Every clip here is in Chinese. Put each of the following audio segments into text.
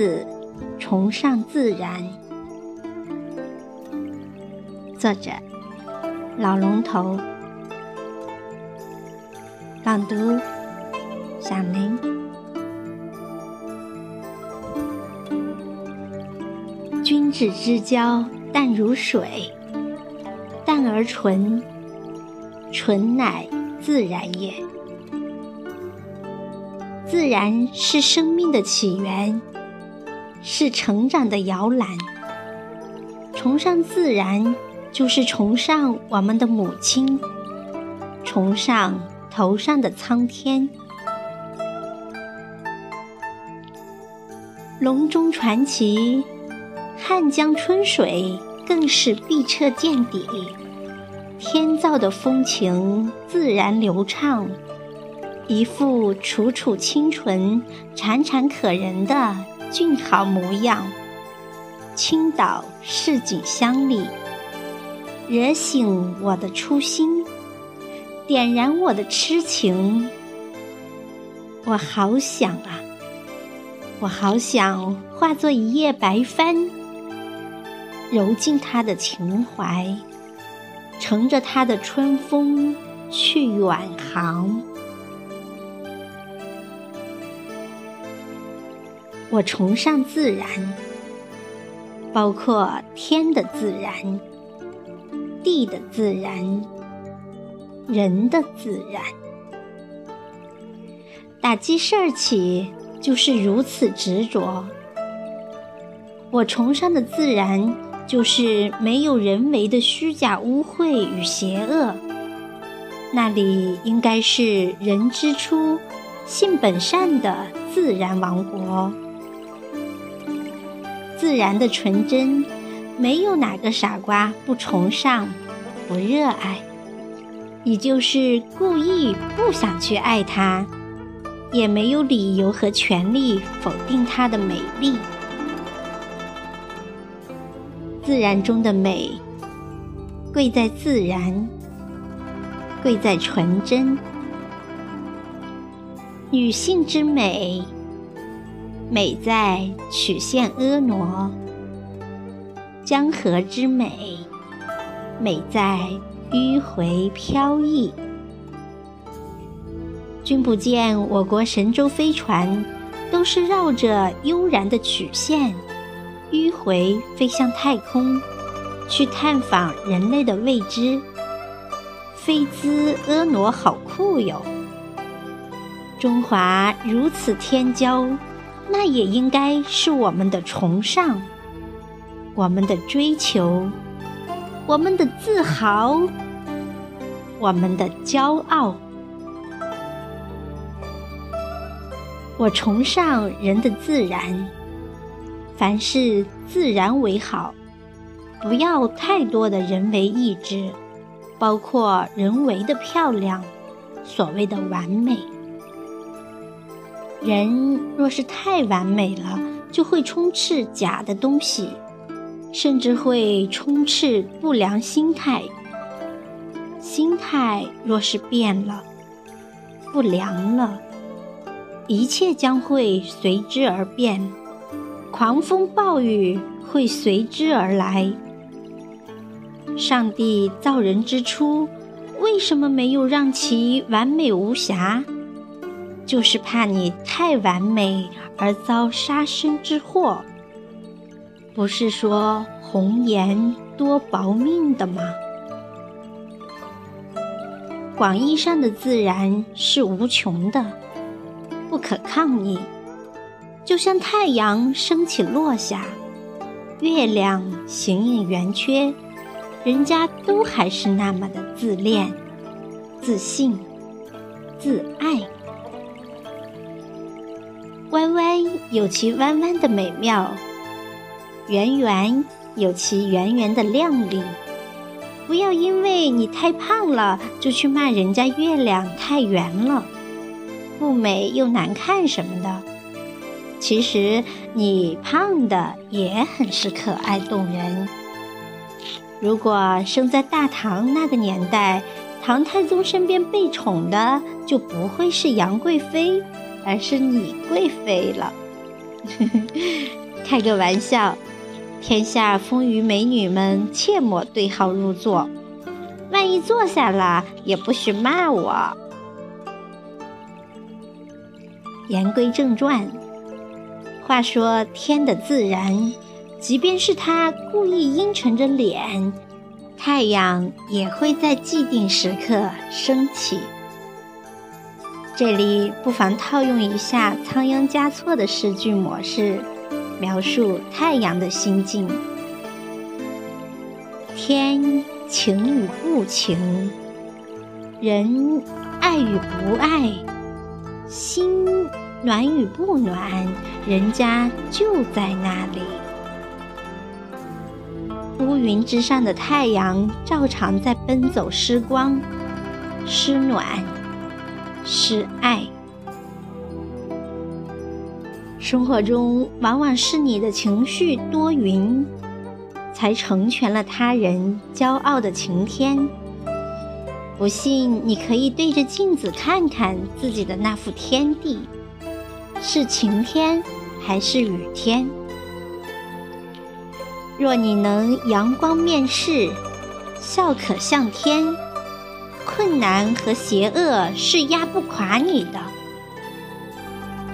子崇尚自然。作者：老龙头。朗读：小林。君子之交淡如水，淡而纯，纯乃自然也。自然是生命的起源，是成长的摇篮。崇尚自然，就是崇尚我们的母亲，崇尚头上的苍天。隆中传奇，汉江春水更是碧澈见底，天造的风情自然流畅。一副楚楚清纯、潺潺可人的俊豪模样。青岛市井乡里，惹醒我的初心，点燃我的痴情。我好想啊，我好想化作一叶白帆，揉进他的情怀，乘着他的春风去远航。我崇尚自然，包括天的自然、地的自然、人的自然。打记事儿起就是如此执着。我崇尚的自然，就是没有人为的虚假污秽与邪恶。那里应该是人之初、性本善的自然王国。自然的纯真，没有哪个傻瓜不崇尚、不热爱，你就是故意不想去爱它，也没有理由和权利否定它的美丽。自然中的美，贵在自然，贵在纯真。女性之美。美在曲线婀娜，江河之美；美在迂回飘逸。君不见我国神舟飞船都是绕着悠然的曲线，迂回飞向太空，去探访人类的未知。飞姿婀娜，好酷哟！中华如此天骄。那也应该是我们的崇尚，我们的追求，我们的自豪，我们的骄傲。我崇尚人的自然，凡事自然为好，不要太多的人为意志，包括人为的漂亮，所谓的完美。人若是太完美了，就会充斥假的东西，甚至会充斥不良心态。心态若是变了，不良了，一切将会随之而变，狂风暴雨会随之而来。上帝造人之初，为什么没有让其完美无瑕？就是怕你太完美而遭杀身之祸，不是说红颜多薄命的吗？广义上的自然是无穷的，不可抗逆，就像太阳升起落下，月亮形影圆缺，人家都还是那么的自恋、自信、自爱。弯弯有其弯弯的美妙，圆圆有其圆圆的亮丽。不要因为你太胖了，就去骂人家月亮太圆了，不美又难看什么的。其实你胖的也很是可爱动人。如果生在大唐那个年代，唐太宗身边被宠的就不会是杨贵妃。而是你贵妃了，开个玩笑，天下风云美女们切莫对号入座。万一坐下了，也不许骂我。言归正传，话说天的自然，即便是他故意阴沉着脸，太阳也会在既定时刻升起。这里不妨套用一下仓央嘉措的诗句模式，描述太阳的心境：天。晴与不晴，人爱与不爱，心暖与不暖，人家就在那里。乌云之上的太阳，照常在奔走，施光、施暖、是爱。生活中，往往是你的情绪多云。才成全了他人骄傲的晴天。不信，你可以对着镜子看看自己的那副天地，是晴天还是雨天？若你能阳光面世，笑可向天，困难和邪恶是压不垮你的。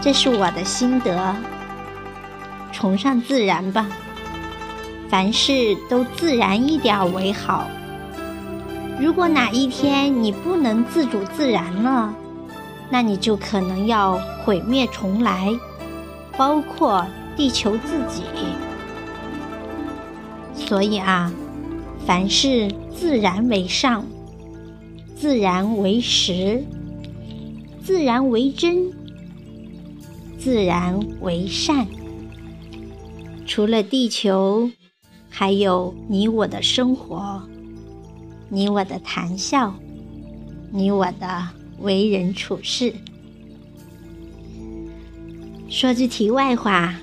这是我的心得。崇尚自然吧。凡事都自然一点为好。如果哪一天你不能自主自然了，那你就可能要毁灭重来，包括地球自己。所以啊，凡事自然为上，自然为实，自然为真，自然为善。除了地球。还有你我的生活，你我的谈笑，你我的为人处事。说句题外话，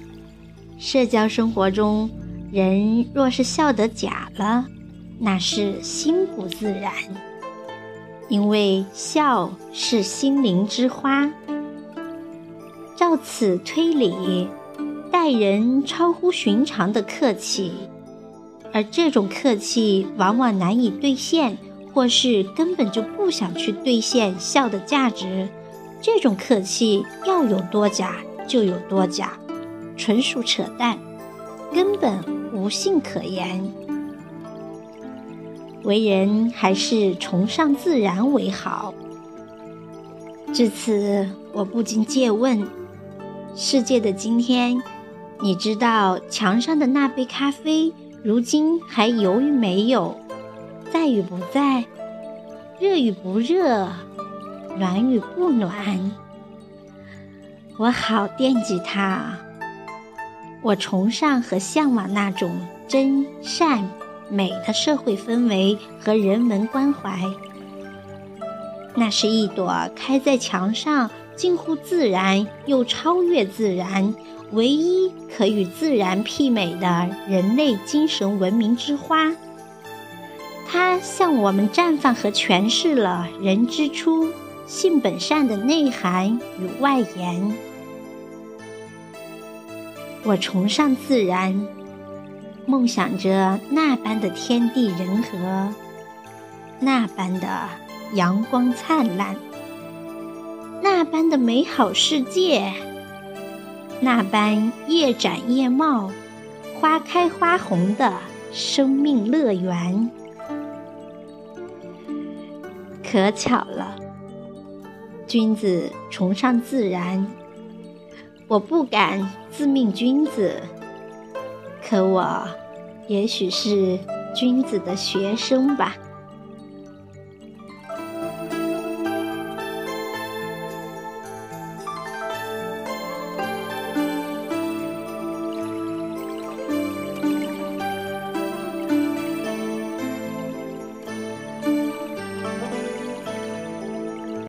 社交生活中，人若是笑得假了，那是心不自然，因为笑是心灵之花。照此推理，待人超乎寻常的客气。而这种客气往往难以兑现，或是根本就不想去兑现笑的价值。这种客气要有多假就有多假，纯属扯淡，根本无信可言。为人还是崇尚自然为好。至此，我不禁借问：世界的今天，你知道墙上的那杯咖啡？如今还犹豫没有，在与不在，热与不热，暖与不暖，我好惦记它。我崇尚和向往那种真善美的社会氛围和人文关怀。那是一朵开在墙上，近乎自然又超越自然。唯一可与自然媲美的人类精神文明之花，它向我们绽放和诠释了人之初性本善的内涵与外延。我崇尚自然，梦想着那般的天地人和，那般的阳光灿烂，那般的美好世界。那般叶展叶茂、花开花红的生命乐园，可巧了。君子崇尚自然，我不敢自命君子，可我也许是君子的学生吧。